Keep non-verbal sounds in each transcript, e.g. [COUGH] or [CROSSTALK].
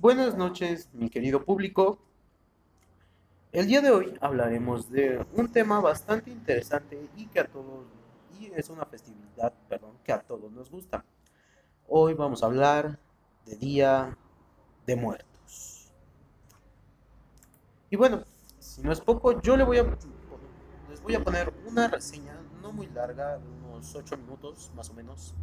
Buenas noches, mi querido público. El día de hoy hablaremos de un tema bastante interesante y que a todos y es una festividad, perdón, que a todos nos gusta. Hoy vamos a hablar de Día de Muertos. Y bueno, si no es poco, yo le voy a les voy a poner una reseña no muy larga, unos 8 minutos más o menos,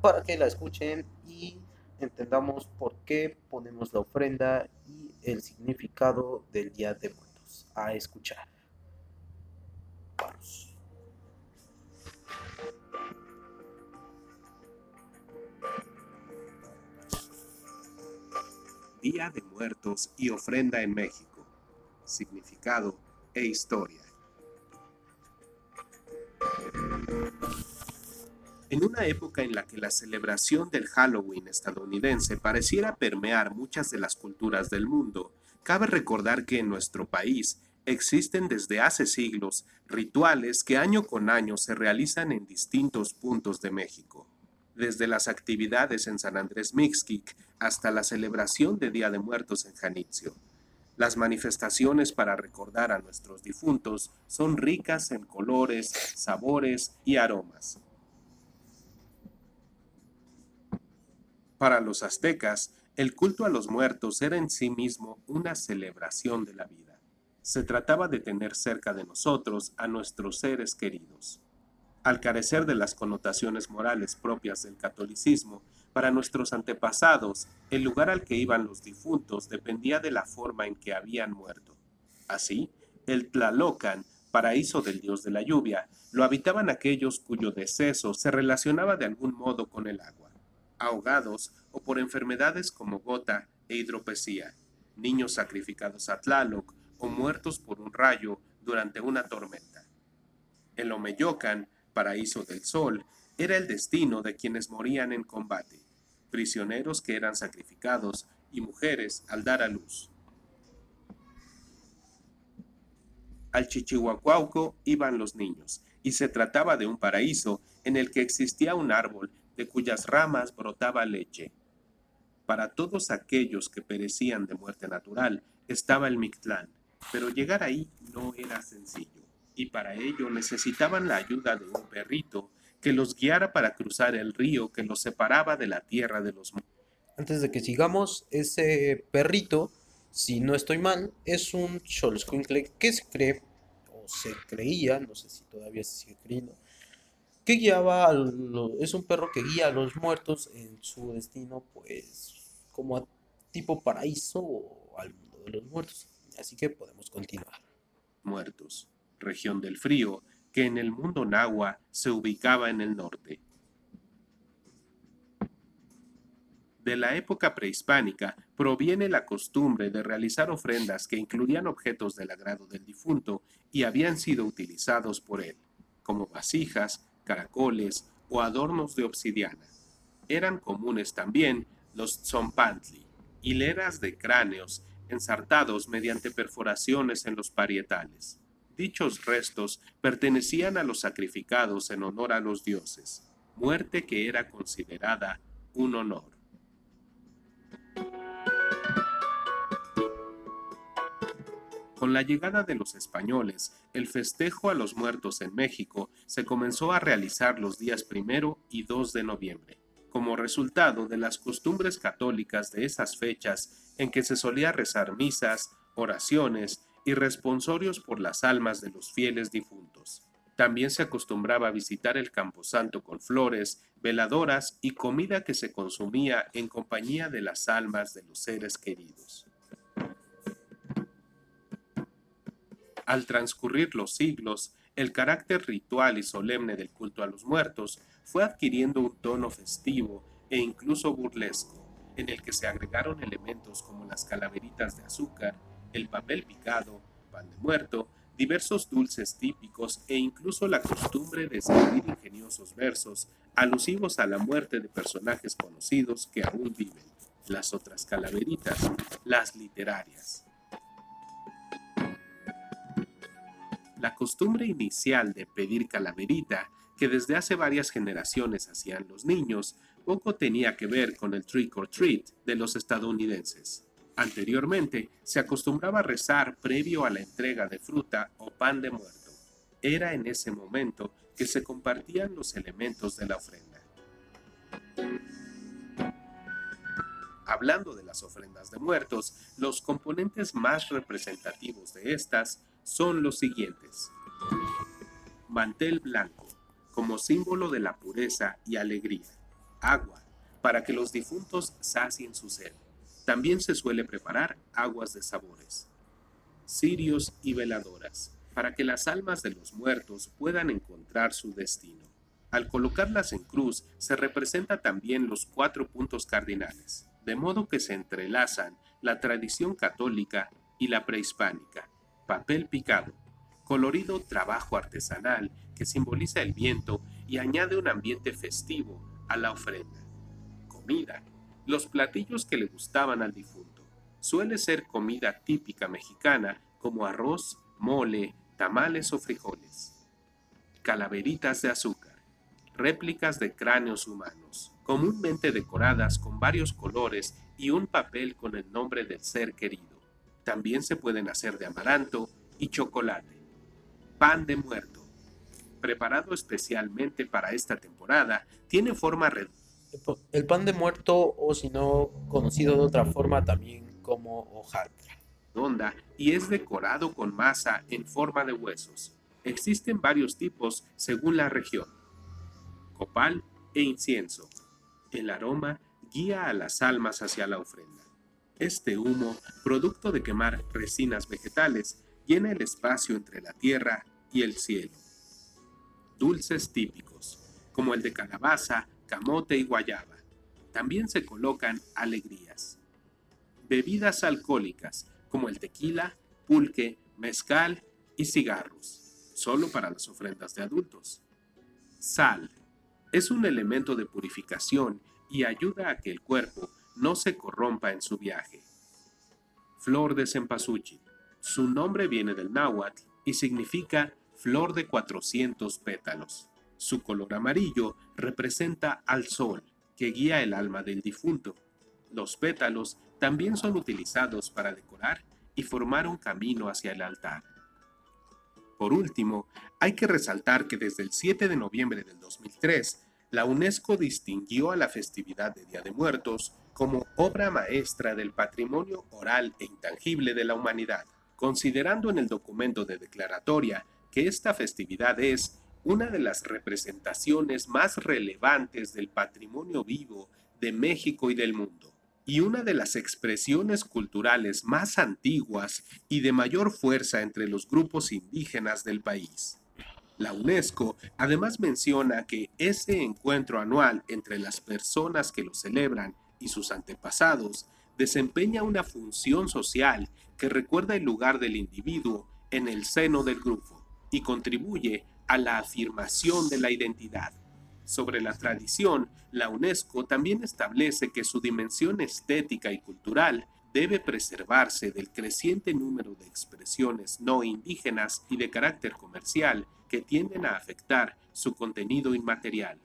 para que la escuchen y entendamos por qué ponemos la ofrenda y el significado del Día de Muertos. A escuchar. Vamos. Día de Muertos y ofrenda en México. Significado e historia. En una época en la que la celebración del Halloween estadounidense pareciera permear muchas de las culturas del mundo, cabe recordar que en nuestro país existen desde hace siglos rituales que año con año se realizan en distintos puntos de México. Desde las actividades en San Andrés Mixquic hasta la celebración de Día de Muertos en Janitzio. Las manifestaciones para recordar a nuestros difuntos son ricas en colores, sabores y aromas. Para los aztecas, el culto a los muertos era en sí mismo una celebración de la vida. Se trataba de tener cerca de nosotros a nuestros seres queridos. Al carecer de las connotaciones morales propias del catolicismo, para nuestros antepasados, el lugar al que iban los difuntos dependía de la forma en que habían muerto. Así, el Tlalocan, paraíso del dios de la lluvia, lo habitaban aquellos cuyo deceso se relacionaba de algún modo con el agua ahogados o por enfermedades como gota e hidropesía, niños sacrificados a Tlaloc o muertos por un rayo durante una tormenta. El Omeyocan, paraíso del sol, era el destino de quienes morían en combate, prisioneros que eran sacrificados y mujeres al dar a luz. Al Chichihuacuauco iban los niños, y se trataba de un paraíso en el que existía un árbol de cuyas ramas brotaba leche. Para todos aquellos que perecían de muerte natural estaba el Mictlán, pero llegar ahí no era sencillo, y para ello necesitaban la ayuda de un perrito que los guiara para cruzar el río que los separaba de la tierra de los Antes de que sigamos, ese perrito, si no estoy mal, es un Xoloscuincle que se cree, o se creía, no sé si todavía se sigue creyendo, que guiaba es un perro que guía a los muertos en su destino, pues como a tipo paraíso o al mundo de los muertos. Así que podemos continuar. Muertos, región del frío, que en el mundo nahua se ubicaba en el norte. De la época prehispánica proviene la costumbre de realizar ofrendas que incluían objetos del agrado del difunto y habían sido utilizados por él, como vasijas, caracoles o adornos de obsidiana. Eran comunes también los tzompantli, hileras de cráneos ensartados mediante perforaciones en los parietales. Dichos restos pertenecían a los sacrificados en honor a los dioses, muerte que era considerada un honor. Con la llegada de los españoles, el festejo a los muertos en México se comenzó a realizar los días primero y 2 de noviembre, como resultado de las costumbres católicas de esas fechas en que se solía rezar misas, oraciones y responsorios por las almas de los fieles difuntos. También se acostumbraba a visitar el camposanto con flores, veladoras y comida que se consumía en compañía de las almas de los seres queridos. Al transcurrir los siglos, el carácter ritual y solemne del culto a los muertos fue adquiriendo un tono festivo e incluso burlesco, en el que se agregaron elementos como las calaveritas de azúcar, el papel picado, pan de muerto, diversos dulces típicos e incluso la costumbre de escribir ingeniosos versos alusivos a la muerte de personajes conocidos que aún viven. Las otras calaveritas, las literarias. La costumbre inicial de pedir calaverita, que desde hace varias generaciones hacían los niños, poco tenía que ver con el trick or treat de los estadounidenses. Anteriormente, se acostumbraba a rezar previo a la entrega de fruta o pan de muerto. Era en ese momento que se compartían los elementos de la ofrenda. Hablando de las ofrendas de muertos, los componentes más representativos de estas son los siguientes. Mantel blanco, como símbolo de la pureza y alegría. Agua, para que los difuntos sacien su sed. También se suele preparar aguas de sabores. Cirios y veladoras, para que las almas de los muertos puedan encontrar su destino. Al colocarlas en cruz se representa también los cuatro puntos cardinales, de modo que se entrelazan la tradición católica y la prehispánica. Papel picado, colorido trabajo artesanal que simboliza el viento y añade un ambiente festivo a la ofrenda. Comida, los platillos que le gustaban al difunto. Suele ser comida típica mexicana como arroz, mole, tamales o frijoles. Calaveritas de azúcar, réplicas de cráneos humanos, comúnmente decoradas con varios colores y un papel con el nombre del ser querido. También se pueden hacer de amaranto y chocolate. Pan de muerto, preparado especialmente para esta temporada, tiene forma redonda. El pan de muerto, o si no, conocido de otra forma también como hojaldra. Redonda y es decorado con masa en forma de huesos. Existen varios tipos según la región. Copal e incienso. El aroma guía a las almas hacia la ofrenda. Este humo, producto de quemar resinas vegetales, llena el espacio entre la tierra y el cielo. Dulces típicos, como el de calabaza, camote y guayaba. También se colocan alegrías. Bebidas alcohólicas, como el tequila, pulque, mezcal y cigarros, solo para las ofrendas de adultos. Sal, es un elemento de purificación y ayuda a que el cuerpo no se corrompa en su viaje. Flor de cempasúchil. Su nombre viene del náhuatl y significa flor de 400 pétalos. Su color amarillo representa al sol, que guía el alma del difunto. Los pétalos también son utilizados para decorar y formar un camino hacia el altar. Por último, hay que resaltar que desde el 7 de noviembre del 2003, la UNESCO distinguió a la festividad de Día de Muertos como obra maestra del patrimonio oral e intangible de la humanidad, considerando en el documento de declaratoria que esta festividad es una de las representaciones más relevantes del patrimonio vivo de México y del mundo y una de las expresiones culturales más antiguas y de mayor fuerza entre los grupos indígenas del país. La UNESCO además menciona que ese encuentro anual entre las personas que lo celebran y sus antepasados desempeña una función social que recuerda el lugar del individuo en el seno del grupo y contribuye a la afirmación de la identidad. Sobre la tradición, la UNESCO también establece que su dimensión estética y cultural debe preservarse del creciente número de expresiones no indígenas y de carácter comercial que tienden a afectar su contenido inmaterial.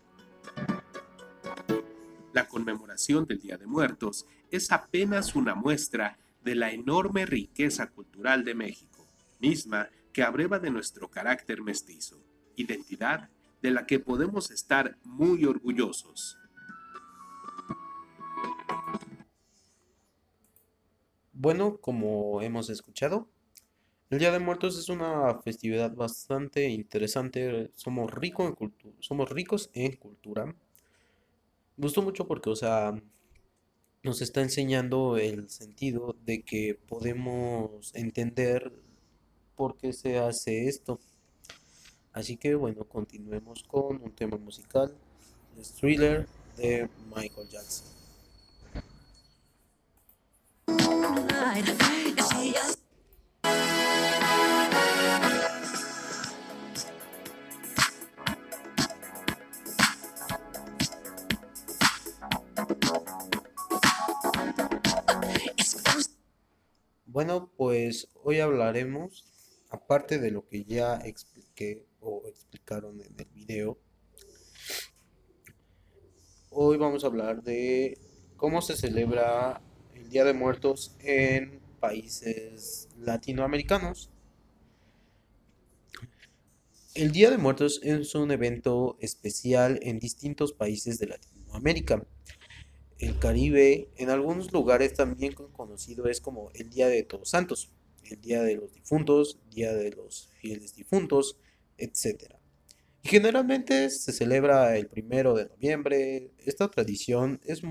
La conmemoración del Día de Muertos es apenas una muestra de la enorme riqueza cultural de México, misma que abreva de nuestro carácter mestizo, identidad de la que podemos estar muy orgullosos. Bueno, como hemos escuchado, el Día de Muertos es una festividad bastante interesante. Somos, rico en somos ricos en cultura. Gustó mucho porque, o sea, nos está enseñando el sentido de que podemos entender por qué se hace esto. Así que bueno, continuemos con un tema musical, el thriller de Michael Jackson. Bueno, pues hoy hablaremos, aparte de lo que ya expliqué o explicaron en el video. Hoy vamos a hablar de cómo se celebra el Día de Muertos en países latinoamericanos. El Día de Muertos es un evento especial en distintos países de Latinoamérica. El Caribe, en algunos lugares también conocido es como el Día de Todos Santos, el Día de los Difuntos, Día de los Fieles Difuntos, etc. Y generalmente se celebra el primero de noviembre. Esta tradición es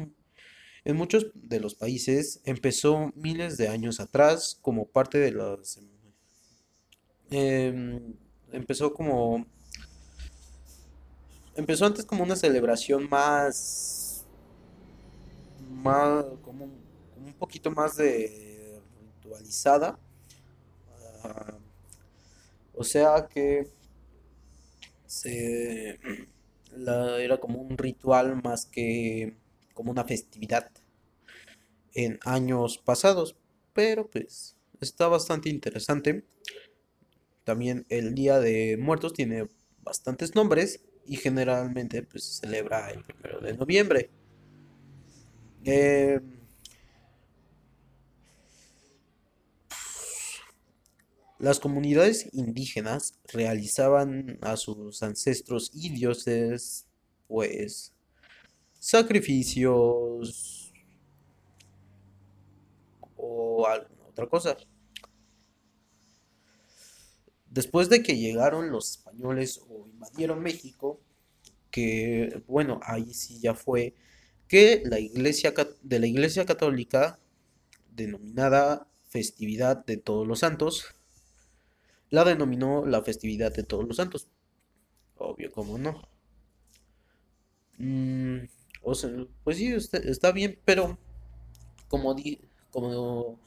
en muchos de los países empezó miles de años atrás como parte de los em, empezó como empezó antes como una celebración más más como, un poquito más de ritualizada ah, o sea que se era como un ritual más que como una festividad en años pasados, pero pues está bastante interesante. También el Día de Muertos tiene bastantes nombres y generalmente pues, se celebra el primero de noviembre. Eh, las comunidades indígenas realizaban a sus ancestros y dioses pues sacrificios o alguna otra cosa. Después de que llegaron los españoles o invadieron México, que bueno, ahí sí ya fue que la iglesia de la iglesia católica denominada festividad de todos los santos la denominó la festividad de todos los santos. Obvio, como no. Mm, o sea, pues sí, está, bien, pero como, di, como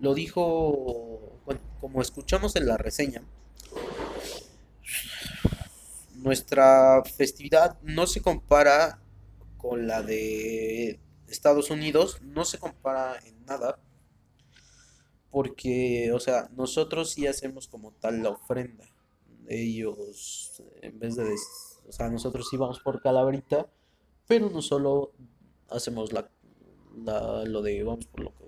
lo dijo, como escuchamos en la reseña, nuestra festividad no se compara con la de Estados Unidos, no se compara en nada, porque, o sea, nosotros sí hacemos como tal la ofrenda. Ellos, en vez de, o sea, nosotros sí vamos por calaverita pero no solo hacemos la, lo de vamos por lo que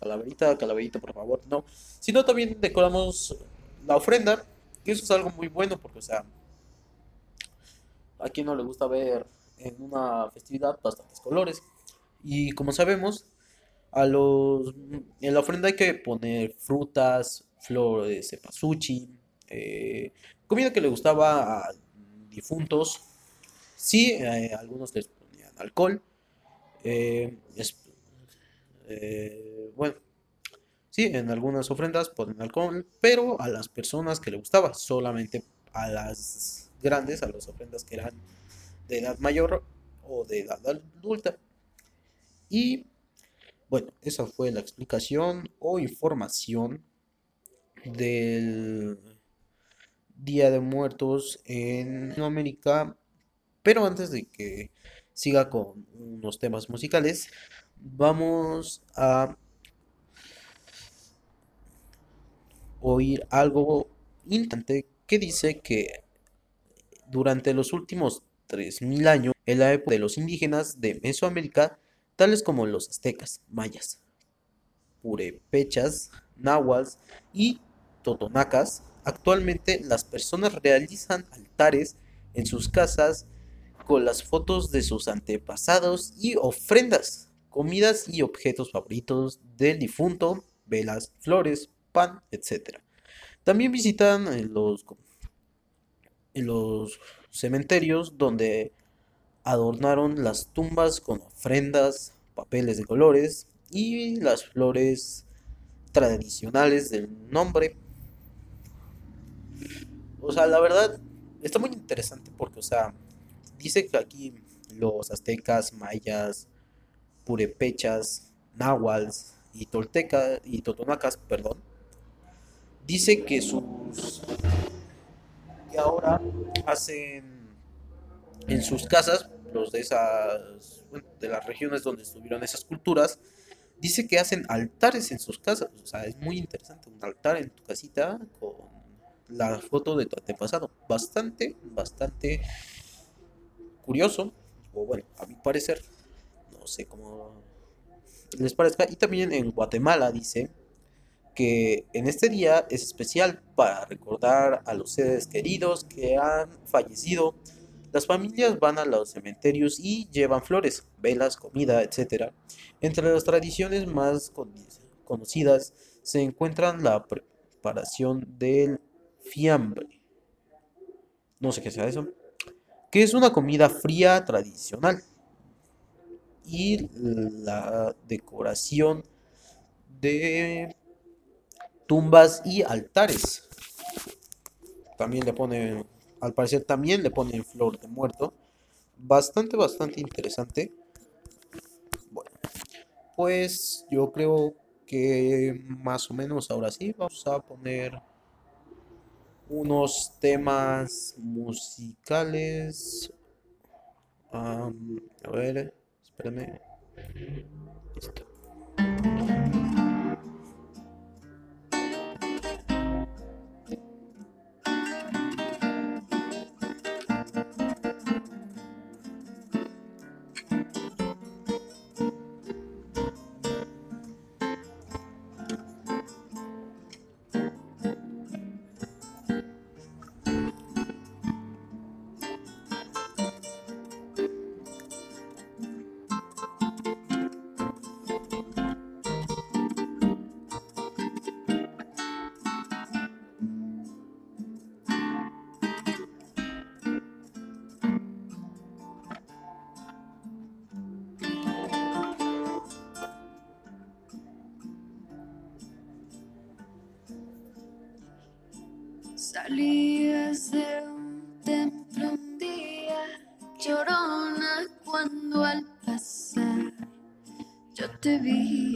calaverita, calaverita por favor, no, sino también decoramos la ofrenda, que eso es algo muy bueno porque, o sea, a quien no le gusta ver en una festividad bastantes colores. Y como sabemos, a los en la ofrenda hay que poner frutas, flores de eh, comida que le gustaba a difuntos, Sí, eh, algunos les ponían alcohol. Eh, bueno, sí, en algunas ofrendas ponen alcohol, pero a las personas que le gustaba, solamente a las grandes, a las ofrendas que eran de edad mayor o de edad adulta. Y bueno, esa fue la explicación o información del Día de Muertos en América pero antes de que siga con unos temas musicales, vamos a oír algo interesante que dice que durante los últimos 3.000 años, en la época de los indígenas de Mesoamérica, tales como los aztecas, mayas, purepechas, náhuatl y totonacas, actualmente las personas realizan altares en sus casas con las fotos de sus antepasados y ofrendas, comidas y objetos favoritos del difunto, velas, flores, pan, etc. También visitan en los, en los cementerios donde adornaron las tumbas con ofrendas, papeles de colores y las flores tradicionales del nombre. O sea, la verdad está muy interesante porque, o sea, dice que aquí los aztecas, mayas, purepechas, náhuatls y toltecas y totonacas, perdón, dice que sus que ahora hacen en sus casas los de esas de las regiones donde estuvieron esas culturas dice que hacen altares en sus casas o sea es muy interesante un altar en tu casita con la foto de tu antepasado bastante bastante curioso o bueno, a mi parecer, no sé cómo les parezca. Y también en Guatemala dice que en este día es especial para recordar a los seres queridos que han fallecido. Las familias van a los cementerios y llevan flores, velas, comida, etc. Entre las tradiciones más conocidas se encuentran la preparación del fiambre. No sé qué sea eso. Que es una comida fría tradicional. Y la decoración de tumbas y altares. También le ponen, al parecer también le ponen flor de muerto. Bastante, bastante interesante. Bueno, pues yo creo que más o menos ahora sí vamos a poner unos temas musicales. a ver, espérame. Listo. Salías de un templo un día, llorona, cuando al pasar yo te vi.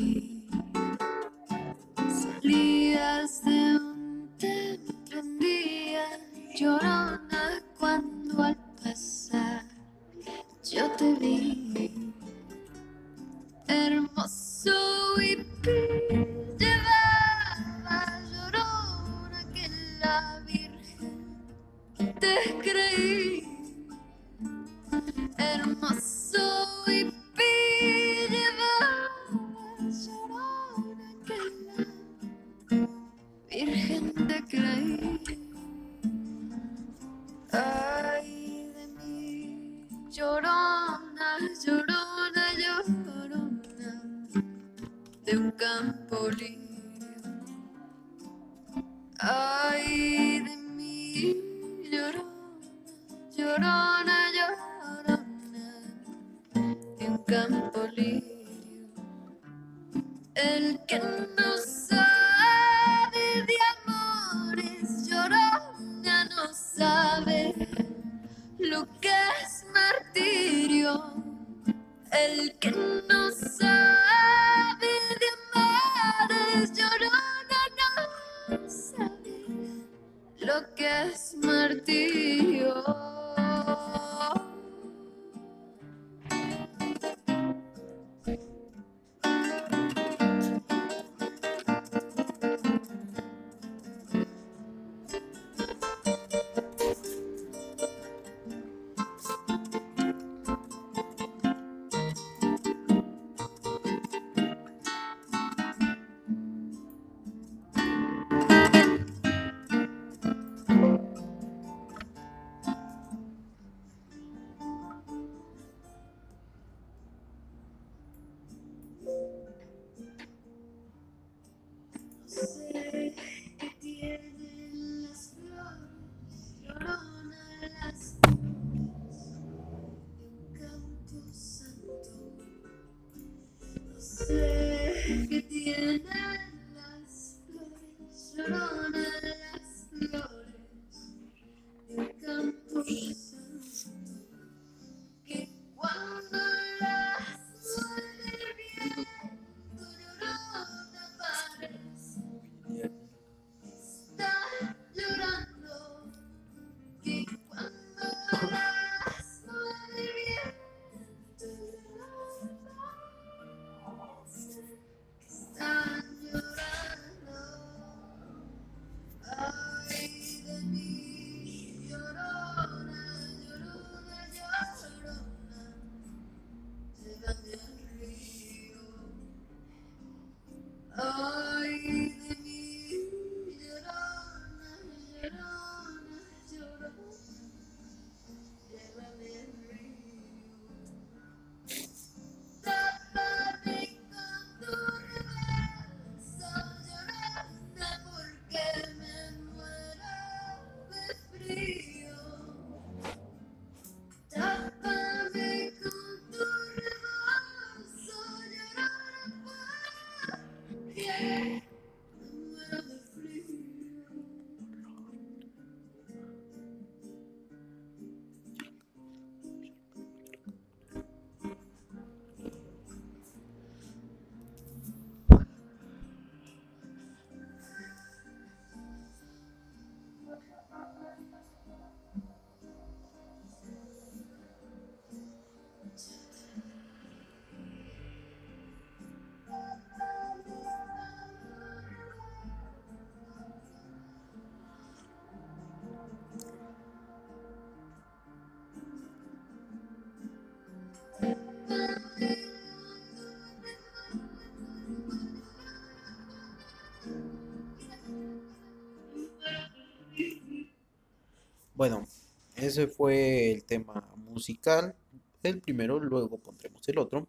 Ese fue el tema musical. El primero, luego pondremos el otro.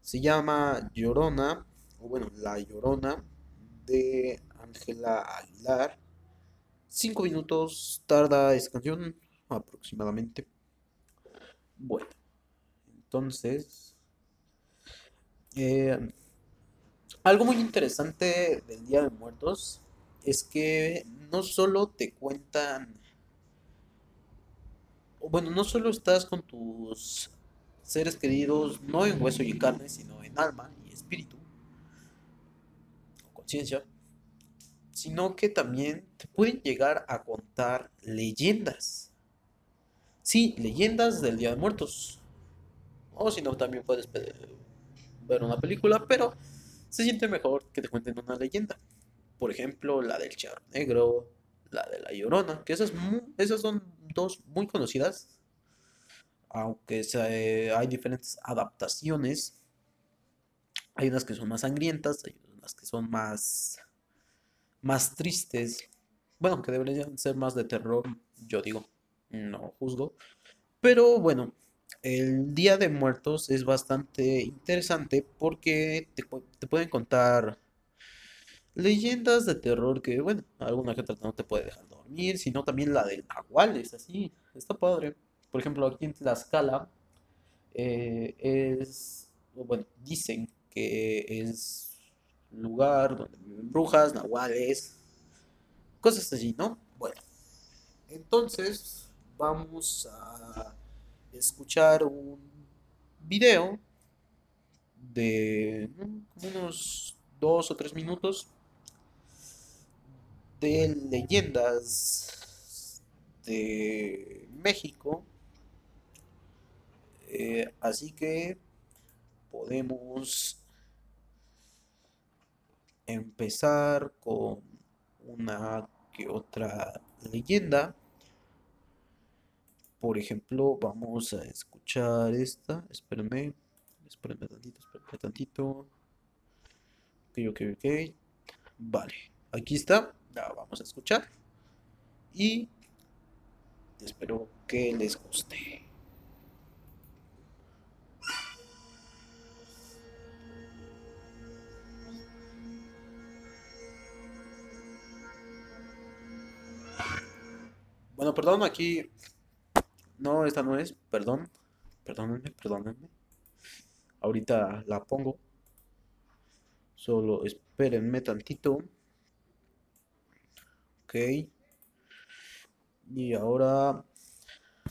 Se llama Llorona, o bueno, La Llorona, de Ángela Aguilar. Cinco minutos tarda esa canción, aproximadamente. Bueno, entonces, eh, algo muy interesante del Día de Muertos es que no solo te cuentan, bueno, no solo estás con tus seres queridos, no en hueso y carne, sino en alma y espíritu, o conciencia, sino que también te pueden llegar a contar leyendas. Sí, leyendas del Día de Muertos. O si no, también puedes ver una película, pero se siente mejor que te cuenten una leyenda. Por ejemplo, la del Charro Negro, la de la Llorona, que esas, esas son dos muy conocidas, aunque hay diferentes adaptaciones. Hay unas que son más sangrientas, hay unas que son más, más tristes. Bueno, que deberían ser más de terror, yo digo, no juzgo. Pero bueno, el Día de Muertos es bastante interesante porque te, te pueden contar leyendas de terror que, bueno, alguna que otra no te puede dejar dormir, sino también la del Nahual, es así, está padre. Por ejemplo, aquí en Tlaxcala eh, es, bueno, dicen que es lugar donde viven brujas, nahuales, cosas así, ¿no? Bueno, entonces vamos a escuchar un video de unos dos o tres minutos de leyendas de México. Eh, así que podemos empezar con una que otra leyenda. Por ejemplo, vamos a escuchar esta. Espérenme, espérenme tantito, espérenme tantito. Ok, ok, ok. Vale, aquí está. La vamos a escuchar. Y espero que les guste. Bueno, perdón, aquí. No, esta no es. Perdón. Perdónenme, perdónenme. Ahorita la pongo. Solo espérenme tantito. Y ahora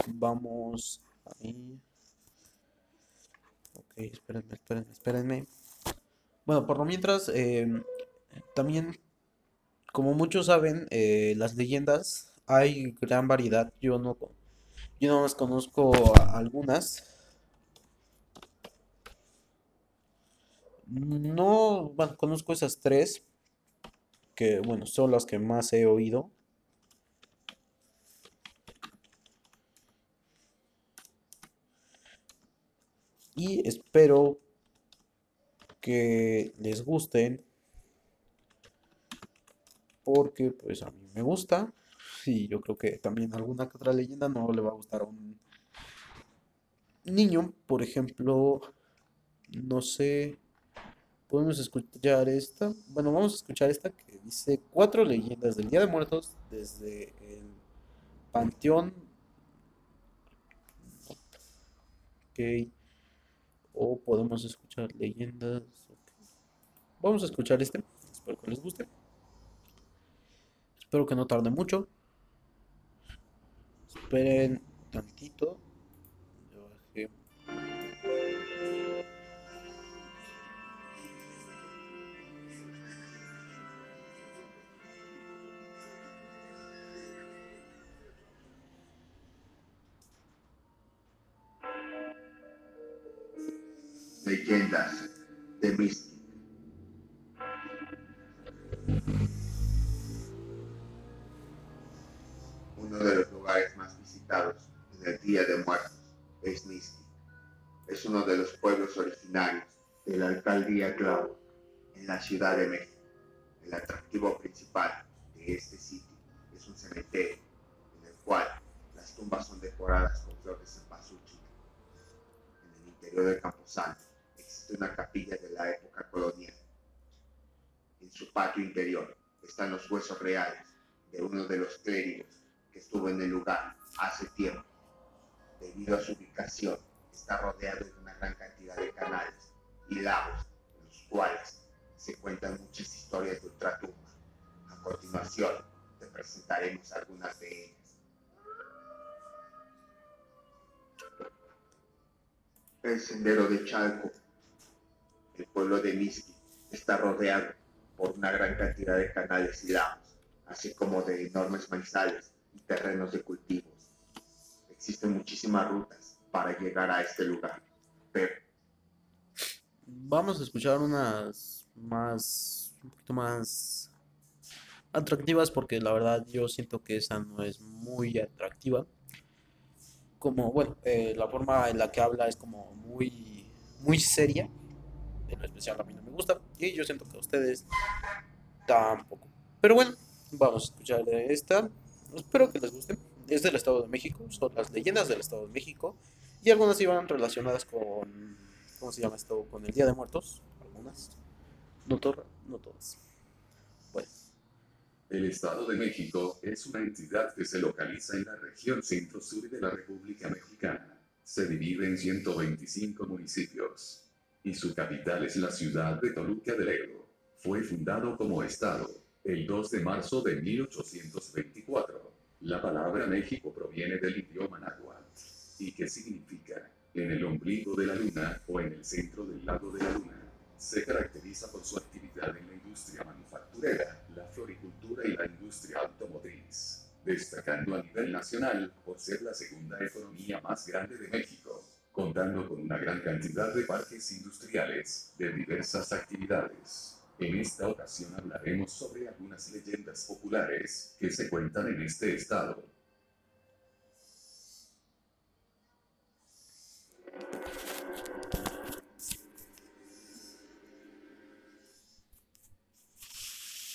vamos ahí. Ok, espérenme, espérenme, espérenme. Bueno, por lo mientras, em, también, como muchos saben, eh, las leyendas hay gran variedad. Yo no, yo conozco algunas. No, bueno, conozco esas tres, que bueno, son las que más he oído. Y espero que les gusten, porque pues a mí me gusta. Y yo creo que también alguna que otra leyenda no le va a gustar a un niño. Por ejemplo, no sé, podemos escuchar esta. Bueno, vamos a escuchar esta que dice cuatro leyendas del Día de Muertos desde el Panteón. Ok. O podemos escuchar leyendas. ok. Vamos a escuchar este. Espero que les guste. Espero que no tarde mucho. Esperen tantito. Leyendas de Mystic. Uno de los lugares más visitados en el Día de Muertos es Mystic. Es uno de los pueblos originarios de la alcaldía Clau en la Ciudad de México. El atractivo principal de este sitio es un cementerio en el cual las tumbas son decoradas con flores de cempasúchil. En el interior del camposanto una capilla de la época colonial. En su patio interior están los huesos reales de uno de los clérigos que estuvo en el lugar hace tiempo. Debido a su ubicación, está rodeado de una gran cantidad de canales y lagos, en los cuales se cuentan muchas historias de ultratumba. A continuación, te presentaremos algunas de ellas. El sendero de Chalco, el pueblo de Miski, está rodeado por una gran cantidad de canales y lagos, así como de enormes maizales y terrenos de cultivos. Existen muchísimas rutas para llegar a este lugar, pero Vamos a escuchar unas más, un poquito más atractivas porque la verdad yo siento que esa no es muy atractiva. Como, bueno, eh, la forma en la que habla es como muy, muy seria. En especial a mí no me gusta y yo siento que a ustedes tampoco. Pero bueno, vamos a escuchar esta. Espero que les guste. Es del Estado de México, son las leyendas del Estado de México y algunas iban relacionadas con, ¿cómo se llama esto? Con el Día de Muertos, algunas. No, to- no todas. Bueno, El Estado de México es una entidad que se localiza en la región centro-sur de la República Mexicana. Se divide en 125 municipios y su capital es la ciudad de Toluca del Ebro. Fue fundado como Estado el 2 de marzo de 1824. La palabra México proviene del idioma náhuatl y que significa en el ombligo de la luna o en el centro del lago de la luna. Se caracteriza por su actividad en la industria manufacturera, la floricultura y la industria automotriz, destacando a nivel nacional por ser la segunda economía más grande de México, contando con una gran cantidad de parques industriales de diversas actividades. En esta ocasión hablaremos sobre algunas leyendas populares que se cuentan en este estado.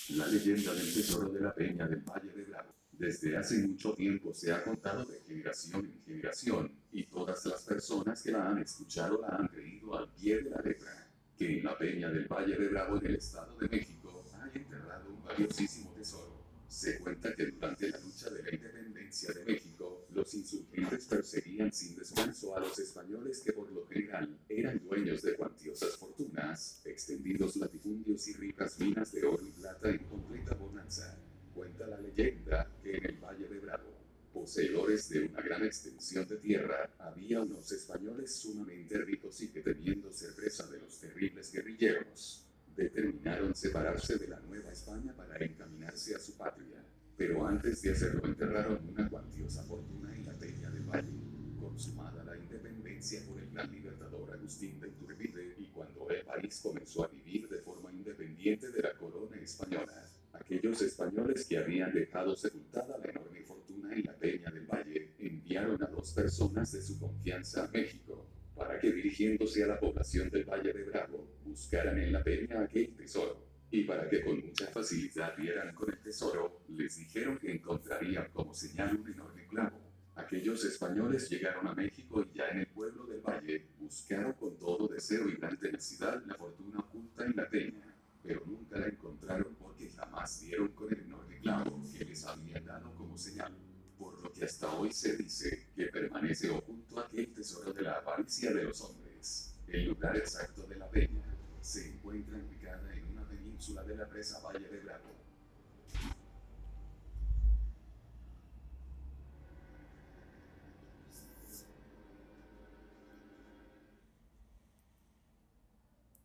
La leyenda del tesoro de la peña del Valle de Bravo. Desde hace mucho tiempo se ha contado de generación en generación, y todas las personas que la han escuchado la han creído al pie de la letra, que en la peña del Valle de Bravo en el Estado de México hay enterrado un valiosísimo tesoro. Se cuenta que durante la lucha de la independencia de México, los insurgentes perseguían sin descanso a los españoles que por lo general eran dueños de cuantiosas fortunas, extendidos latifundios y ricas minas de oro y plata en completa bonanza. Cuenta la leyenda que en el Valle de Bravo, poseedores de una gran extensión de tierra, había unos españoles sumamente ricos y que temiendo ser presa de los terribles guerrilleros, determinaron separarse de la Nueva España para encaminarse a su patria. Pero antes de hacerlo enterraron una cuantiosa fortuna en la Peña del Valle. Consumada la independencia por el gran libertador Agustín de Iturbide y cuando el país comenzó a vivir de forma independiente de la corona española, aquellos españoles que habían dejado sepultada la enorme fortuna en la Peña del Valle enviaron a dos personas de su confianza a México para que dirigiéndose a la población del Valle de Bravo buscaran en la peña aquel tesoro, y para que con mucha facilidad dieran con el tesoro, les dijeron que encontrarían como señal un enorme clavo. Aquellos españoles llegaron a México y ya en el pueblo del Valle buscaron con todo deseo y gran tenacidad la fortuna oculta en la peña, pero nunca la encontraron porque jamás dieron con el enorme clavo que les habían dado como señal por lo que hasta hoy se dice que permanece oculto aquel tesoro de la avaricia de los hombres. El lugar exacto de la peña se encuentra ubicada en una península de la presa Valle de Bravo.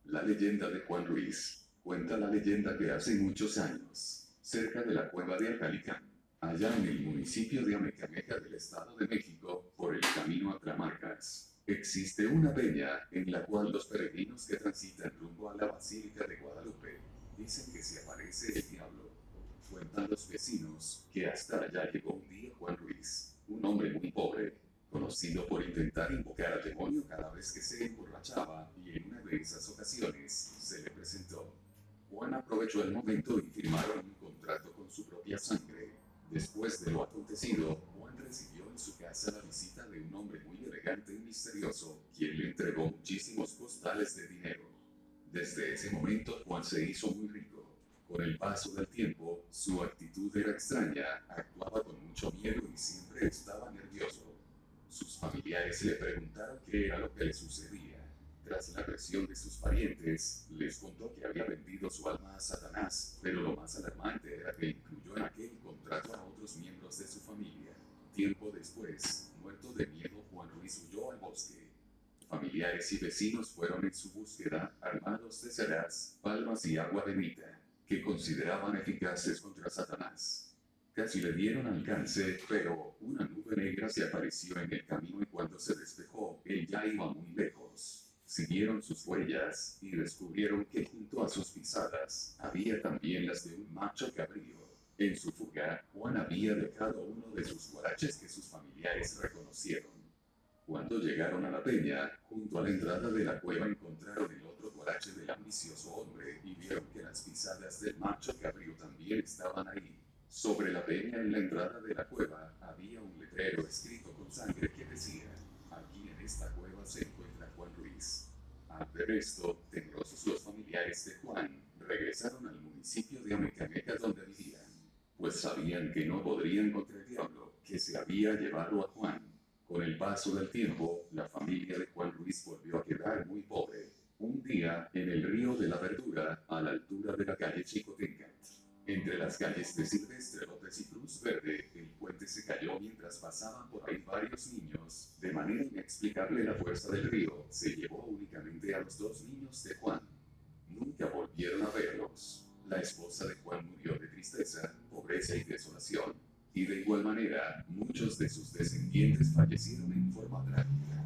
La leyenda de Juan Ruiz. Cuenta la leyenda que hace muchos años, cerca de la cueva de Alcalicán, allá en el municipio de Amecameca del Estado de México, por el camino a Tlamarcas, existe una peña en la cual los peregrinos que transitan rumbo a la Basílica de Guadalupe dicen que se aparece el diablo. Cuentan los vecinos que hasta allá llegó un día Juan Ruiz, un hombre muy pobre, conocido por intentar invocar al demonio cada vez que se emborrachaba y en una de esas ocasiones se le presentó. Juan aprovechó el momento y firmaron un contrato con su propia sangre. Después de lo acontecido, Juan recibió en su casa la visita de un hombre muy elegante y misterioso, quien le entregó muchísimos costales de dinero. Desde ese momento Juan se hizo muy rico. Con el paso del tiempo, su actitud era extraña, actuaba con mucho miedo y siempre estaba nervioso. Sus familiares le preguntaron qué era lo que le sucedía. Tras la presión de sus parientes, les contó que había vendido su alma a Satanás, pero lo más alarmante era que incluyó en aquel contrato a otros miembros de su familia. Tiempo después, muerto de miedo, Juan Ruiz huyó al bosque. Familiares y vecinos fueron en su búsqueda, armados de ceras, palmas y agua bendita, que consideraban eficaces contra Satanás. Casi le dieron alcance, pero una nube negra se apareció en el camino y cuando se despejó, él ya iba muy lejos. Siguieron sus huellas y descubrieron que junto a sus pisadas había también las de un macho cabrío. En su fuga, Juan había dejado uno de sus guaraches que sus familiares reconocieron. Cuando llegaron a la peña, junto a la entrada de la cueva encontraron el otro guarache del ambicioso hombre y vieron que las pisadas del macho cabrío también estaban ahí. Sobre la peña en la entrada de la cueva había un letrero escrito con sangre que decía, aquí en esta cueva se. Al ver esto, temerosos los familiares de Juan, regresaron al municipio de Amecameca donde vivían, pues sabían que no podrían contra el diablo, que se había llevado a Juan. Con el paso del tiempo, la familia de Juan Ruiz volvió a quedar muy pobre. Un día, en el río de la Verdura, a la altura de la calle Chicotenca, entre las calles de Silvestre López y Cruz Verde, el puente se cayó mientras pasaban por ahí varios niños. De manera inexplicable, la fuerza del río se llevó únicamente a los dos niños de Juan. Nunca volvieron a verlos. La esposa de Juan murió de tristeza, pobreza y desolación. Y de igual manera, muchos de sus descendientes fallecieron en forma trágica.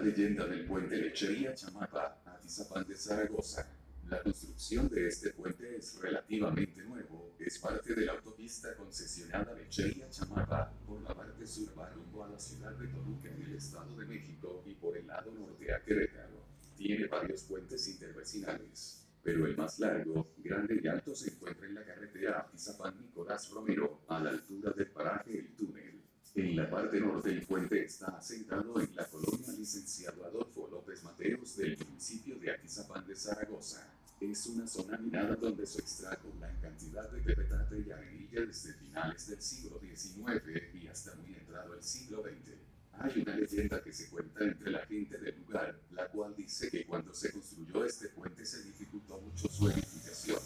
Leyenda del puente Lechería Chamapa, Atizapán de Zaragoza. La construcción de este puente es relativamente nuevo, es parte de la autopista concesionada Lechería Chamapa, por la parte sur va rumbo a la ciudad de Toluca en el Estado de México y por el lado norte a Querétaro. Tiene varios puentes intervecinales, pero el más largo, grande y alto se encuentra en la carretera Atizapán Nicolás Romero, a la altura del paraje El Túnel. En la parte norte el puente está asentado en la colonia Licenciado Adolfo López Mateos del municipio de Atizapán de Zaragoza. Es una zona minada donde se extrajo gran cantidad de pepetate y arenilla desde finales del siglo XIX y hasta muy entrado el siglo XX. Hay una leyenda que se cuenta entre la gente del lugar, la cual dice que cuando se construyó este puente se dificultó mucho su edificación.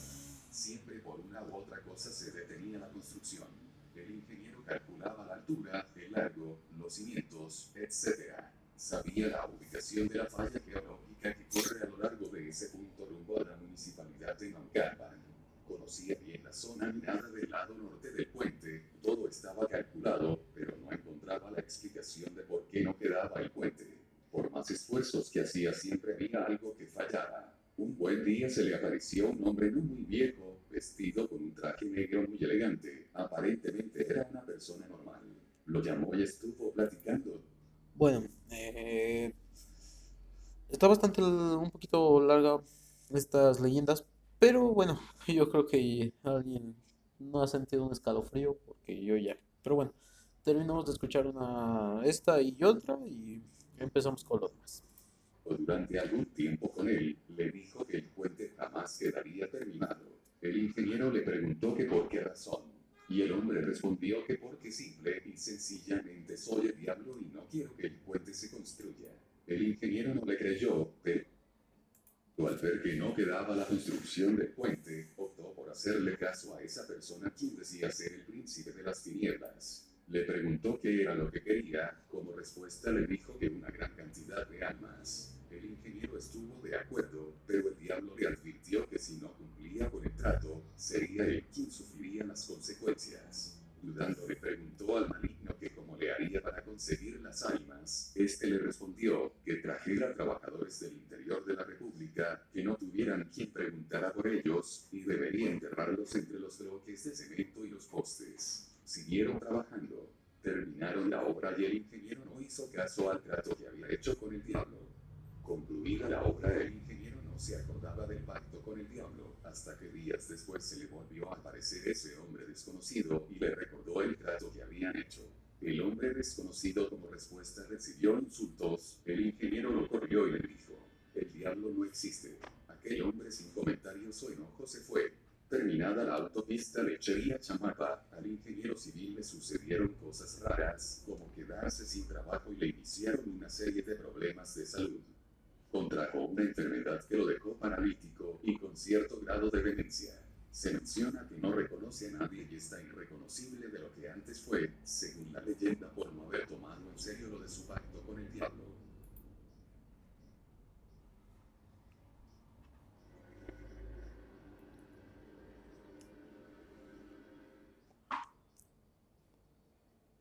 Siempre por una u otra cosa se detenía la construcción. El ingeniero calculaba la altura, el largo, los cimientos, etc. Sabía la ubicación de la falla geológica que corre a lo largo de ese punto rumbo a la municipalidad de Naucalpan. Conocía bien la zona minada del lado norte del puente. Todo estaba calculado, pero no encontraba la explicación de por qué no quedaba el puente. Por más esfuerzos que hacía, siempre había algo que fallaba. Un buen día se le apareció un hombre no muy viejo, vestido con un traje negro muy elegante. Aparentemente era una persona normal. Lo llamó y estuvo platicando. Bueno, eh, está bastante un poquito larga estas leyendas, pero bueno, [LAUGHS] yo creo que alguien no ha sentido un escalofrío porque yo ya. Pero bueno, terminamos de escuchar una esta y otra y empezamos con lo demás. Durante algún tiempo con él, le dijo que el puente jamás quedaría terminado. El ingeniero le preguntó que por qué razón, y el hombre respondió que porque simple y sencillamente soy el diablo y no quiero que el puente se construya. El ingeniero no le creyó, pero al ver que no quedaba la construcción del puente, optó por hacerle caso a esa persona quien decía ser el príncipe de las tinieblas. Le preguntó qué era lo que quería, como respuesta le dijo que una gran cantidad de almas. El ingeniero estuvo de acuerdo, pero el diablo le advirtió que si no cumplía con el trato, sería él quien sufriría las consecuencias. Dudando le preguntó al maligno que cómo le haría para conseguir las almas. Este le respondió que trajera trabajadores del interior de la República que no tuvieran quien preguntara por ellos y debería enterrarlos entre los bloques de cemento y los postes. Siguieron trabajando. Terminaron terminaron la obra y el ingeniero no hizo caso al trato que había hecho con el diablo. Concluida la obra, el ingeniero no se acordaba del pacto con el diablo, hasta que días después se le volvió a aparecer ese hombre desconocido y le recordó el trato que habían hecho. El hombre desconocido como respuesta recibió insultos, el ingeniero lo corrió y le dijo, el diablo no existe. Aquel hombre sin comentarios o enojo se fue. Terminada la autopista lechería Chamapa, al ingeniero civil le sucedieron cosas raras, como quedarse sin trabajo y le iniciaron una serie de problemas de salud. Contrajo una enfermedad que lo dejó paralítico y con cierto grado de demencia. Se menciona que no reconoce a nadie y está irreconocible de lo que antes fue, según la leyenda, por no haber tomado en serio lo de su pacto con el diablo.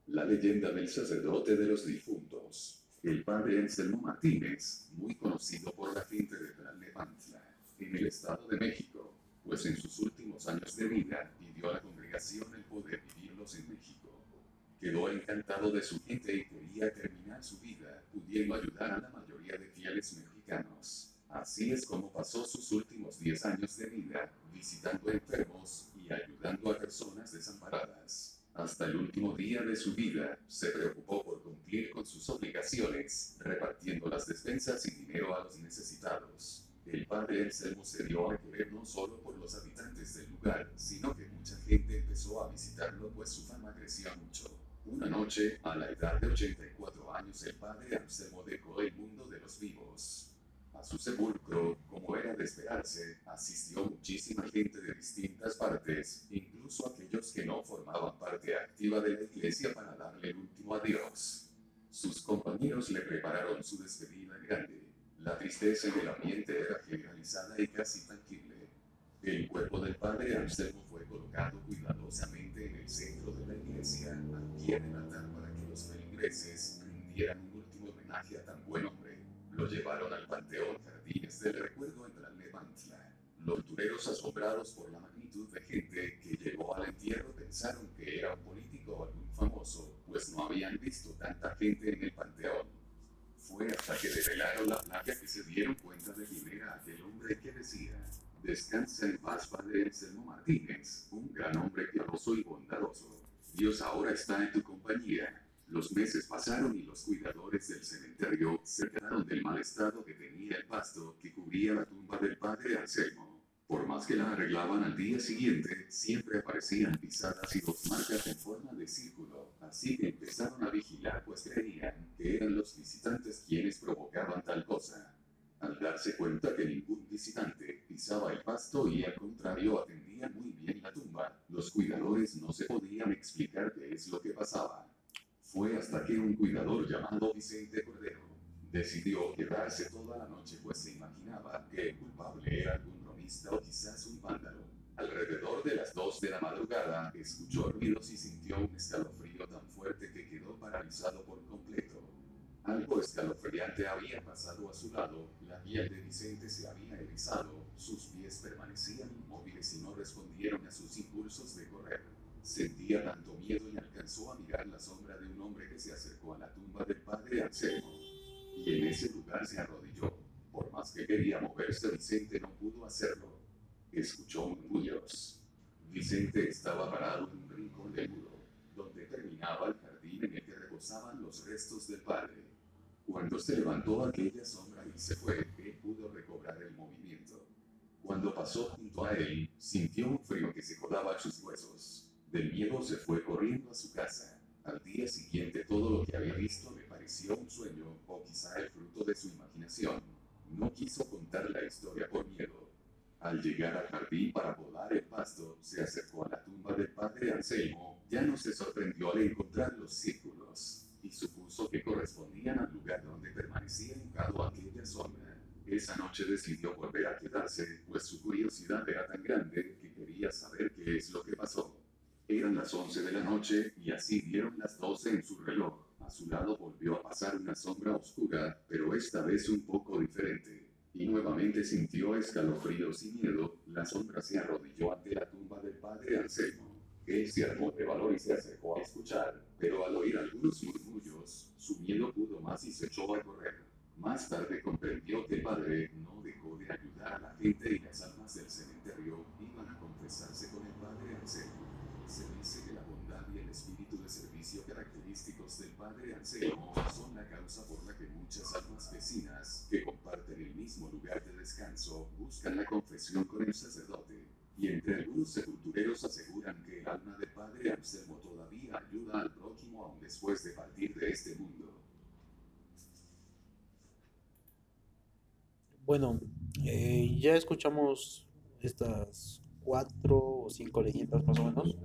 La leyenda del sacerdote de los difuntos. El padre Anselmo Martínez, muy conocido por la gente de Tlalnepantla, en el Estado de México, pues en sus últimos años de vida pidió a la congregación el poder vivirlos en México. Quedó encantado de su gente y quería terminar su vida pudiendo ayudar a la mayoría de fieles mexicanos. Así es como pasó sus últimos 10 años de vida, visitando enfermos y ayudando a personas desamparadas. Hasta el último día de su vida, se preocupó por cumplir con sus obligaciones, repartiendo las despensas y dinero a los necesitados. El padre Anselmo se dio a querer no solo por los habitantes del lugar, sino que mucha gente empezó a visitarlo pues su fama crecía mucho. Una noche, a la edad de 84 años, el padre Anselmo dejó el mundo de los vivos. A su sepulcro, como era de esperarse, asistió muchísima gente de distintas partes, incluso aquellos que no formaban parte activa de la iglesia para darle el último adiós. Sus compañeros le prepararon su despedida grande. La tristeza en el ambiente era generalizada y casi tangible. El cuerpo del padre Anselmo fue colocado cuidadosamente en el centro de la iglesia, al pie del altar para que los feligreses rindieran un último homenaje a tan buen. Lo llevaron al Panteón Jardines del Recuerdo en Tlalnepantla. Los tureros, asombrados por la magnitud de gente que llegó al entierro, pensaron que era un político o algún famoso, pues no habían visto tanta gente en el panteón. Fue hasta que develaron la placa que se dieron cuenta de quién era aquel hombre que decía, descansa en paz, padre Anselmo Martínez, un gran hombre piadoso y bondadoso. Dios ahora está en tu compañía. Los meses pasaron y los cuidadores del cementerio se quedaron del mal estado que tenía el pasto que cubría la tumba del padre Anselmo. Por más que la arreglaban al día siguiente, siempre aparecían pisadas y dos marcas en forma de círculo, así que empezaron a vigilar pues creían que eran los visitantes quienes provocaban tal cosa. Al darse cuenta que ningún visitante pisaba el pasto y al contrario atendía muy bien la tumba, los cuidadores no se podían explicar qué es lo que pasaba. Fue hasta que un cuidador llamado Vicente Cordero decidió quedarse toda la noche pues se imaginaba que el culpable era algún romista o quizás un vándalo. Alrededor de las 2 de la madrugada escuchó ruidos y sintió un escalofrío tan fuerte que quedó paralizado por completo. Algo escalofriante había pasado a su lado, la piel de Vicente se había erizado, sus pies permanecían inmóviles y no respondieron a sus impulsos de correr. Sentía tanto miedo y alcanzó a mirar la sombra de un hombre que se acercó a la tumba del padre Anselmo. Y en ese lugar se arrodilló. Por más que quería moverse, Vicente no pudo hacerlo. Escuchó murmullos. Vicente estaba parado en un rincón del muro, donde terminaba el jardín en el que reposaban los restos del padre. Cuando se levantó aquella sombra y se fue, él pudo recobrar el movimiento. Cuando pasó junto a él, sintió un frío que se colaba a sus huesos. Del miedo se fue corriendo a su casa. Al día siguiente todo lo que había visto le pareció un sueño o quizá el fruto de su imaginación. No quiso contar la historia por miedo. Al llegar al jardín para podar el pasto, se acercó a la tumba del padre Anselmo. Ya no se sorprendió al encontrar los círculos y supuso que correspondían al lugar donde permanecía hincado aquella sombra. Esa noche decidió volver a quedarse, pues su curiosidad era tan grande que quería saber qué es lo que pasó. Eran las 11 de la noche y así dieron las 12 en su reloj. A su lado volvió a pasar una sombra oscura, pero esta vez un poco diferente. Y nuevamente sintió escalofríos y miedo. La sombra se arrodilló ante la tumba del padre Anselmo. Él se armó de valor y se acercó a escuchar, Pero al oír algunos murmullos, su miedo pudo más y se echó a correr. Más tarde comprendió que el padre no dejó de ayudar a la gente y las almas del cementerio iban a confesarse con el padre Anselmo. Se dice que la bondad y el espíritu de servicio característicos del padre Anselmo son la causa por la que muchas almas vecinas, que comparten el mismo lugar de descanso, buscan la confesión con el sacerdote. Y entre algunos sepultureros aseguran que el alma del padre Anselmo todavía ayuda al prójimo aún después de partir de este mundo. Bueno, eh, ya escuchamos estas cuatro o cinco leyendas más o menos.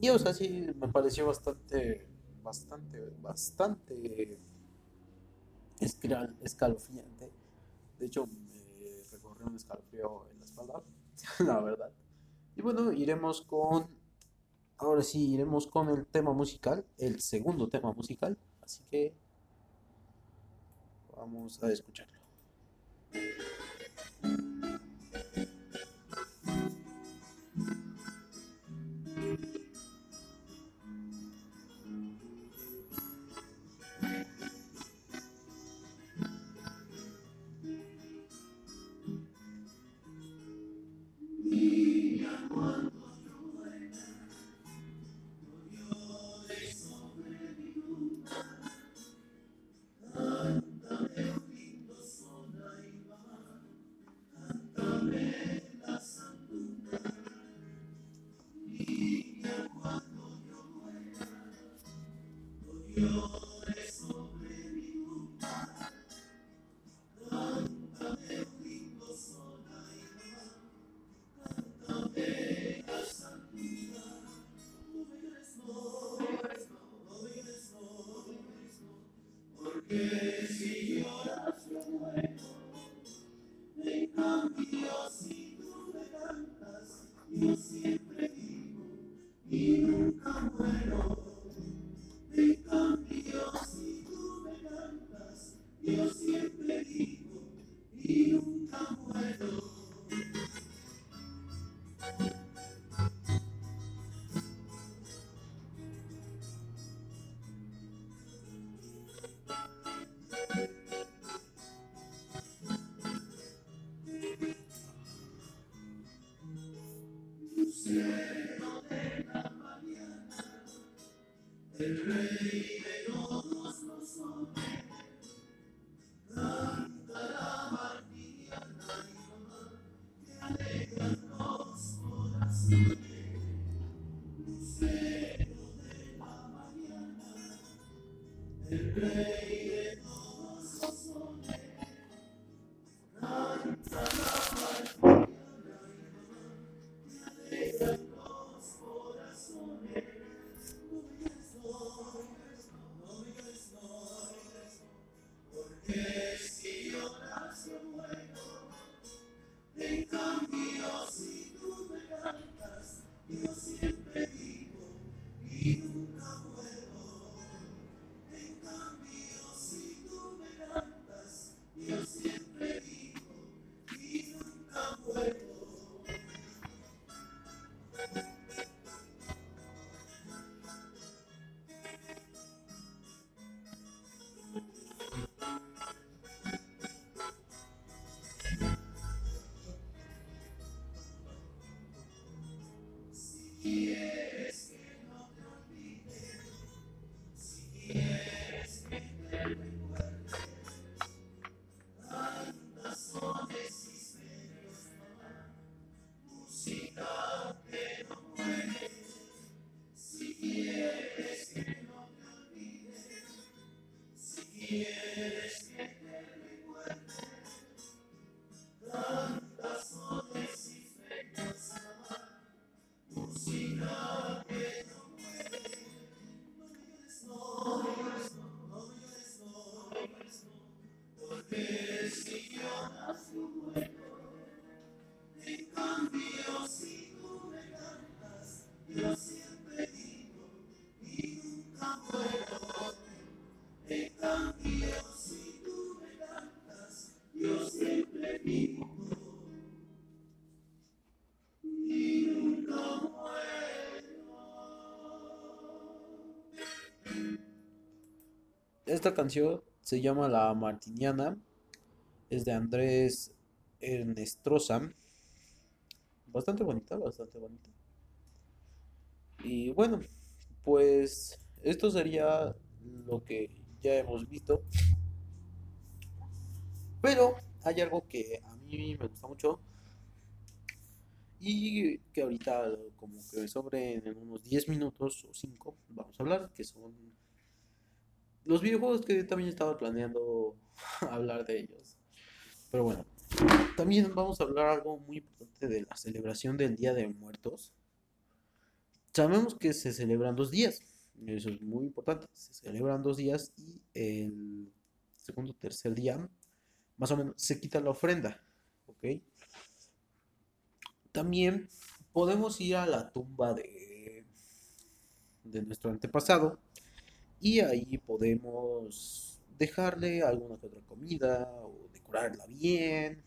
Y o sea, sí, me pareció bastante, bastante, bastante escal- escalofriante. De hecho, me recorrió un escalofrío en la espalda, [LAUGHS] la verdad. Y bueno, iremos con, ahora sí, iremos con el tema musical, el segundo tema musical. Así que vamos a escucharlo. forgive. el rey de todos los hombres, canta la mañana y que alegran los corazones, lucero de la mañana, el rey. you. Esta canción se llama La Martiniana. Es de Andrés Ernestrosa. Bastante bonita, bastante bonita. Y bueno, pues esto sería lo que ya hemos visto. Pero hay algo que a mí me gusta mucho y que ahorita como que sobre en unos 10 minutos o 5 vamos a hablar, que son los videojuegos que también estaba planeando [LAUGHS] hablar de ellos. Pero bueno, también vamos a hablar algo muy importante de la celebración del Día de Muertos. Sabemos que se celebran dos días, eso es muy importante, se celebran dos días y el segundo tercer día, más o menos, se quita la ofrenda, ¿ok? También podemos ir a la tumba de, de nuestro antepasado y ahí podemos dejarle alguna que otra comida o decorarla bien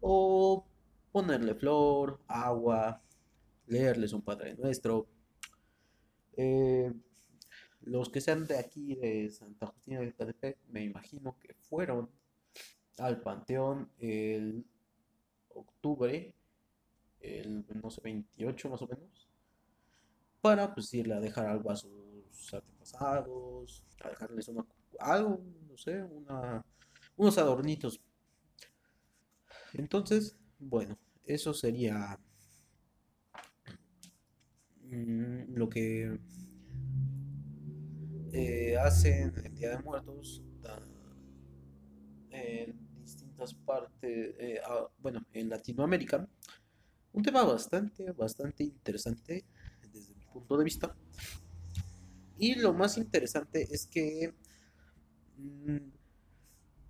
o ponerle flor, agua, leerles un Padre Nuestro. Eh, los que sean de aquí, de Santa Justina de Catepec, me imagino que fueron al panteón el octubre, el, no sé, 28 más o menos, para pues irle a dejar algo a sus antepasados, a dejarles una, algo, no sé, una, unos adornitos. Entonces, bueno, eso sería mm, lo que eh, hacen el Día de Muertos ta- en distintas partes, eh, ah, bueno, en Latinoamérica. Un tema bastante, bastante interesante desde mi punto de vista. Y lo más interesante es que mm,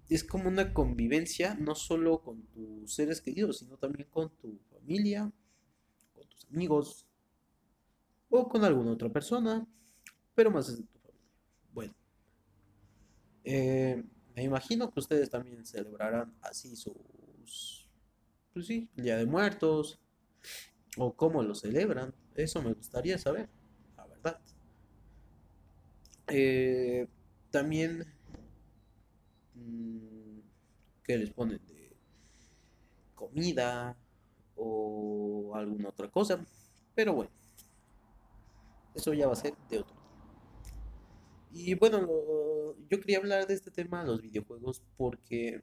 es como una convivencia, no solo con tus seres queridos, sino también con tu familia, con tus amigos o con alguna otra persona, pero más es tu familia. Bueno, eh, me imagino que ustedes también celebrarán así sus, pues sí, el Día de Muertos, o cómo lo celebran. Eso me gustaría saber, la verdad. Eh, también, mm, ¿qué les ponen de comida o alguna otra cosa? Pero bueno, eso ya va a ser de otro. Y bueno, yo quería hablar de este tema, los videojuegos, porque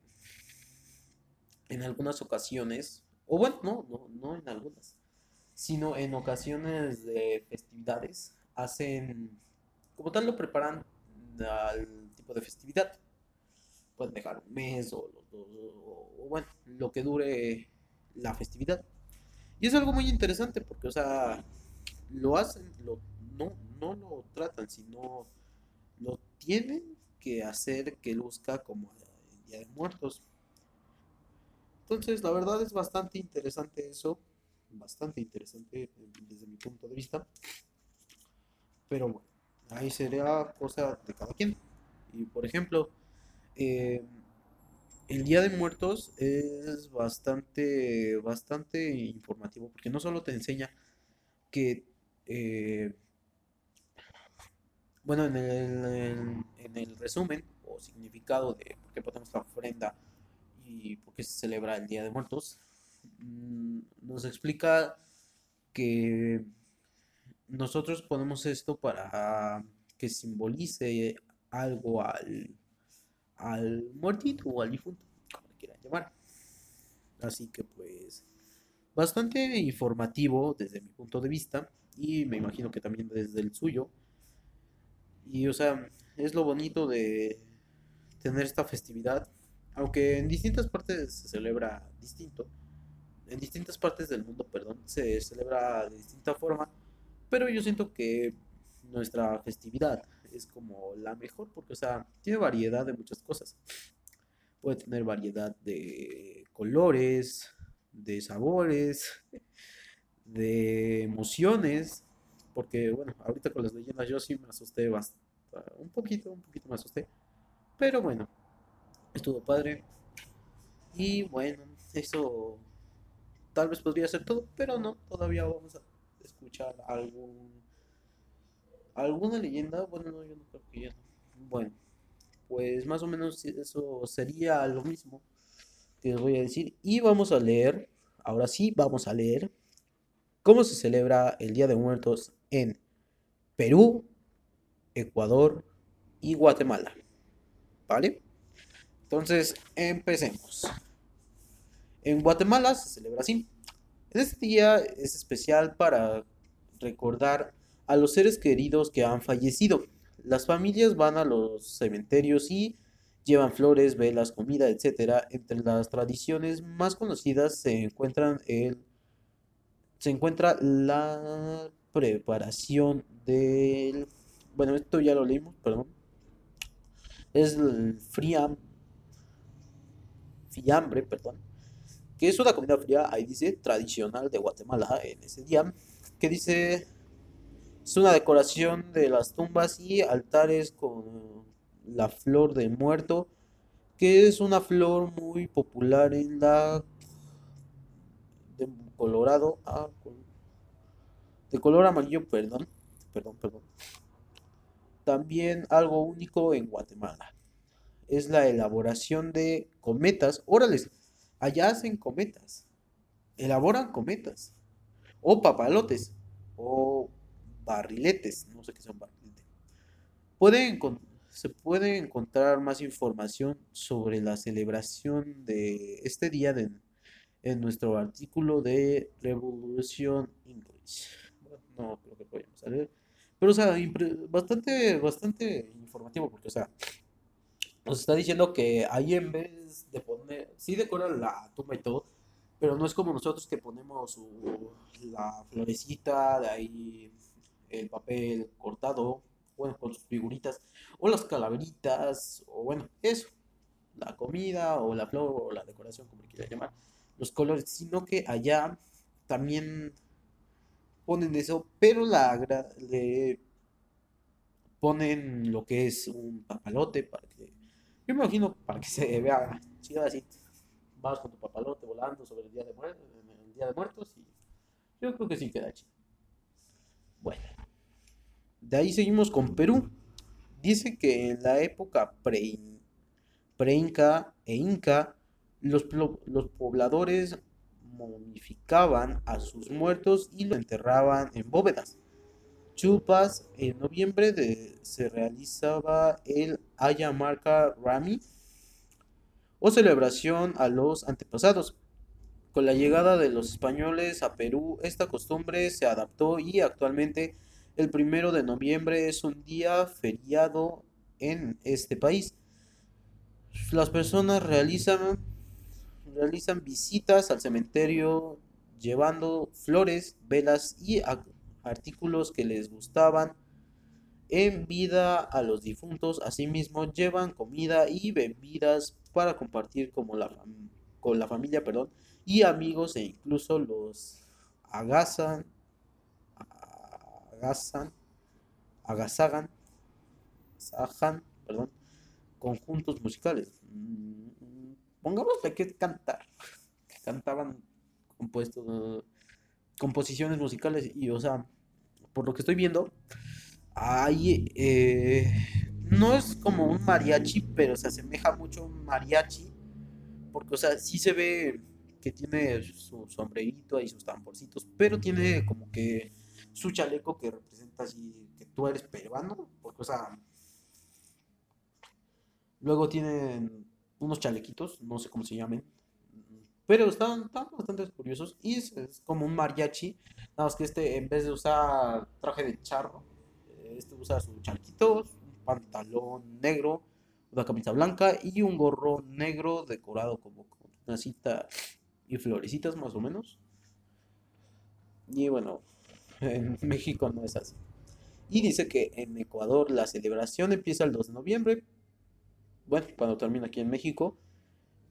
en algunas ocasiones, o bueno, no, no, no en algunas, sino en ocasiones de festividades, hacen, como tal lo preparan al tipo de festividad. Pueden dejar un mes o, dos, o, o bueno, lo que dure la festividad. Y es algo muy interesante porque, o sea, lo hacen, lo, no, no lo tratan, sino lo tienen que hacer que luzca como el Día de Muertos. Entonces, la verdad es bastante interesante eso, bastante interesante desde mi punto de vista. Pero bueno, ahí sería cosa de cada quien. Y por ejemplo, eh, el Día de Muertos es bastante, bastante informativo porque no solo te enseña que, eh, bueno, en el, en- el resumen o significado de por qué ponemos la ofrenda y por qué se celebra el Día de Muertos, mm, nos explica que nosotros ponemos esto para que simbolice algo al, al muertito o al difunto, como le quieran llamar. Así que pues bastante informativo desde mi punto de vista y me imagino que también desde el suyo. Y o sea, es lo bonito de tener esta festividad, aunque en distintas partes se celebra distinto, en distintas partes del mundo, perdón, se celebra de distinta forma, pero yo siento que nuestra festividad es como la mejor porque, o sea, tiene variedad de muchas cosas. Puede tener variedad de colores, de sabores, de emociones, porque bueno, ahorita con las leyendas yo sí me asusté bastante, un poquito, un poquito me asusté, pero bueno, estuvo padre. Y bueno, eso tal vez podría ser todo, pero no, todavía vamos a escuchar algún alguna leyenda, bueno, no, yo no creo que ya no. Bueno, pues más o menos eso sería lo mismo que les voy a decir. Y vamos a leer, ahora sí, vamos a leer cómo se celebra el Día de Muertos en Perú, Ecuador y Guatemala. ¿Vale? Entonces, empecemos. En Guatemala se celebra así. Este día es especial para recordar a los seres queridos que han fallecido. Las familias van a los cementerios y llevan flores, velas, comida, etc. Entre las tradiciones más conocidas se encuentran el se encuentra la preparación del bueno, esto ya lo leímos, perdón. Es el friam fiambre, perdón, que es una comida fría, ahí dice, tradicional de Guatemala en ese día, que dice, es una decoración de las tumbas y altares con la flor de muerto, que es una flor muy popular en la de colorado, ah, de color amarillo, perdón, perdón, perdón. También algo único en Guatemala es la elaboración de cometas. Órales, allá hacen cometas, elaboran cometas, o papalotes, o barriletes, no sé qué son barriletes. Se puede encontrar más información sobre la celebración de este día en nuestro artículo de Revolution English. No creo que vayamos a leer, pero o sea, bastante, bastante informativo, porque o sea, nos está diciendo que ahí en vez de poner, sí decoran la tumba y todo, pero no es como nosotros que ponemos su- la florecita, de ahí el papel cortado, bueno, con sus figuritas, o las calaveritas, o bueno, eso, la comida, o la flor, o la decoración, como le quieran llamar, los colores, sino que allá también ponen eso, pero la le ponen lo que es un papalote para que, yo me imagino para que se vea chido así, vas con tu papalote volando sobre el día de muertos, el día de muertos y yo creo que sí queda chido. Bueno, de ahí seguimos con Perú. Dice que en la época pre, pre-inca e inca, los, los pobladores momificaban a sus muertos y los enterraban en bóvedas. Chupas, en noviembre se realizaba el Ayamarca Rami o celebración a los antepasados. Con la llegada de los españoles a Perú, esta costumbre se adaptó y actualmente el primero de noviembre es un día feriado en este país. Las personas realizan, realizan visitas al cementerio llevando flores, velas y artículos que les gustaban en vida a los difuntos. Asimismo, llevan comida y bebidas para compartir como la con la familia, perdón, y amigos e incluso los agasan, agasan, agasagan, perdón, conjuntos musicales. Mm, Pongámosle que cantar, que cantaban composiciones musicales y, o sea, por lo que estoy viendo, hay, eh, no es como un mariachi, pero se asemeja mucho a un mariachi, porque, o sea, sí se ve que tiene su sombrerito y sus tamborcitos, pero tiene como que su chaleco que representa así que tú eres peruano, porque, o sea, luego tienen unos chalequitos, no sé cómo se llamen, pero están, están bastante curiosos y es, es como un mariachi, nada más que este en vez de usar traje de charro, eh, este usa sus chalequitos, un pantalón negro, una camisa blanca y un gorro negro decorado como con una cita y florecitas más o menos. Y bueno, en [LAUGHS] México no es así. Y dice que en Ecuador la celebración empieza el 2 de noviembre, bueno, cuando termina aquí en México,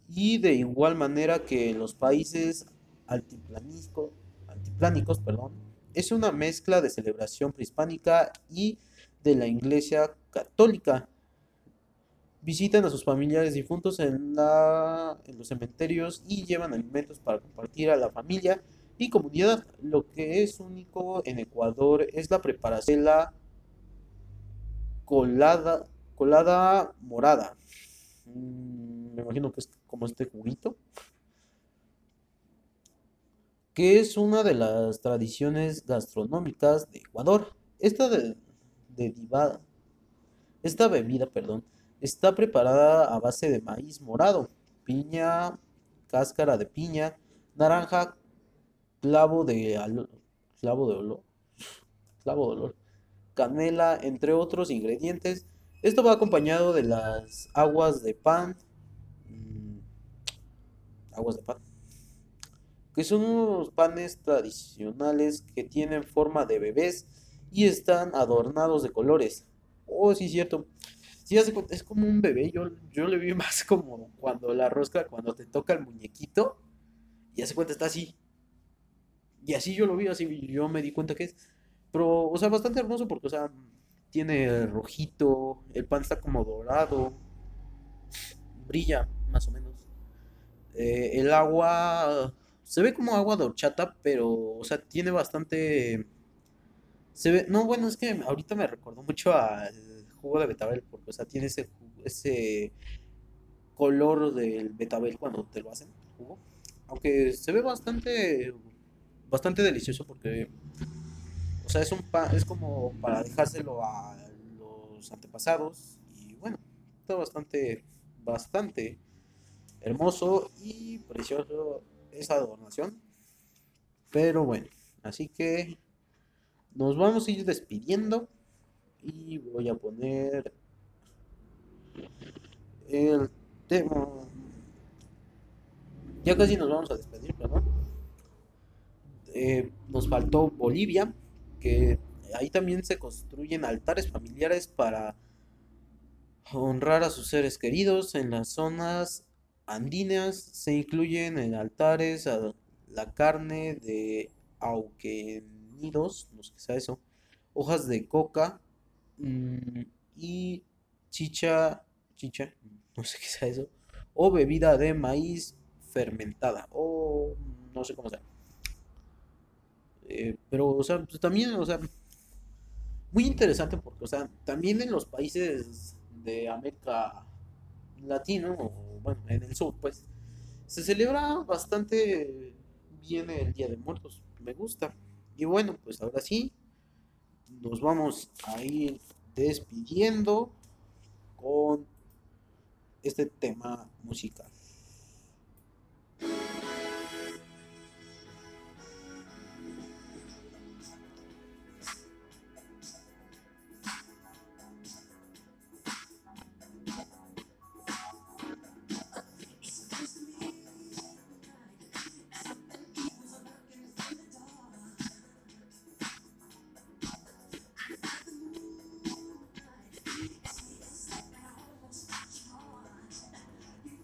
y de igual manera que en los países altiplánicos, perdón, es una mezcla de celebración prehispánica y de la Iglesia Católica. Visitan a sus familiares difuntos en, la, en los cementerios y llevan alimentos para compartir a la familia y comunidad. Lo que es único en Ecuador es la preparación de la colada, colada morada. Mm, imagino que es como este juguito. Que es una de las tradiciones gastronómicas de Ecuador. Esta de, derivada, esta bebida, perdón, está preparada a base de maíz morado, piña, cáscara de piña, naranja, clavo de clavo de olor, clavo de olor, canela, entre otros ingredientes. Esto va acompañado de las aguas de pan, aguas de pan, que son unos panes tradicionales que tienen forma de bebés y están adornados de colores. Oh, sí, cierto. Sí, es como un bebé. Yo, yo le vi [LAUGHS] más como cuando la rosca, cuando te toca el muñequito y hace cuenta está así. Y así yo lo vi, así yo me di cuenta que es. Pero, o sea, bastante hermoso porque, o sea, tiene rojito, el pan está como dorado, brilla más o menos. Eh, el agua se ve como agua de horchata, pero, o sea, tiene bastante. Se ve, no, bueno, es que ahorita me recordó mucho al jugo de betabel, porque, o sea, tiene ese, ese color del betabel cuando te lo hacen, el jugo. Aunque se ve bastante, bastante delicioso porque, o sea, es un pan, es como para dejárselo a los antepasados y bueno, está bastante, bastante hermoso y precioso esa adornación. Pero bueno, así que nos vamos a ir despidiendo y voy a poner el tema. Ya casi nos vamos a despedir, perdón. Eh, nos faltó Bolivia, que ahí también se construyen altares familiares para honrar a sus seres queridos. En las zonas andinas se incluyen en altares a la carne de auquenidos, no sé qué sea eso, hojas de coca mm, y chicha, chicha, no sé qué sea eso, o bebida de maíz fermentada, o no sé cómo sea. Eh, pero, o sea, pues también, o sea, muy interesante porque, o sea, también en los países de América Latino, o bueno, en el sur, pues, se celebra bastante bien el Día de Muertos. Me gusta. Y bueno, pues ahora sí, nos vamos a ir despidiendo con este tema musical.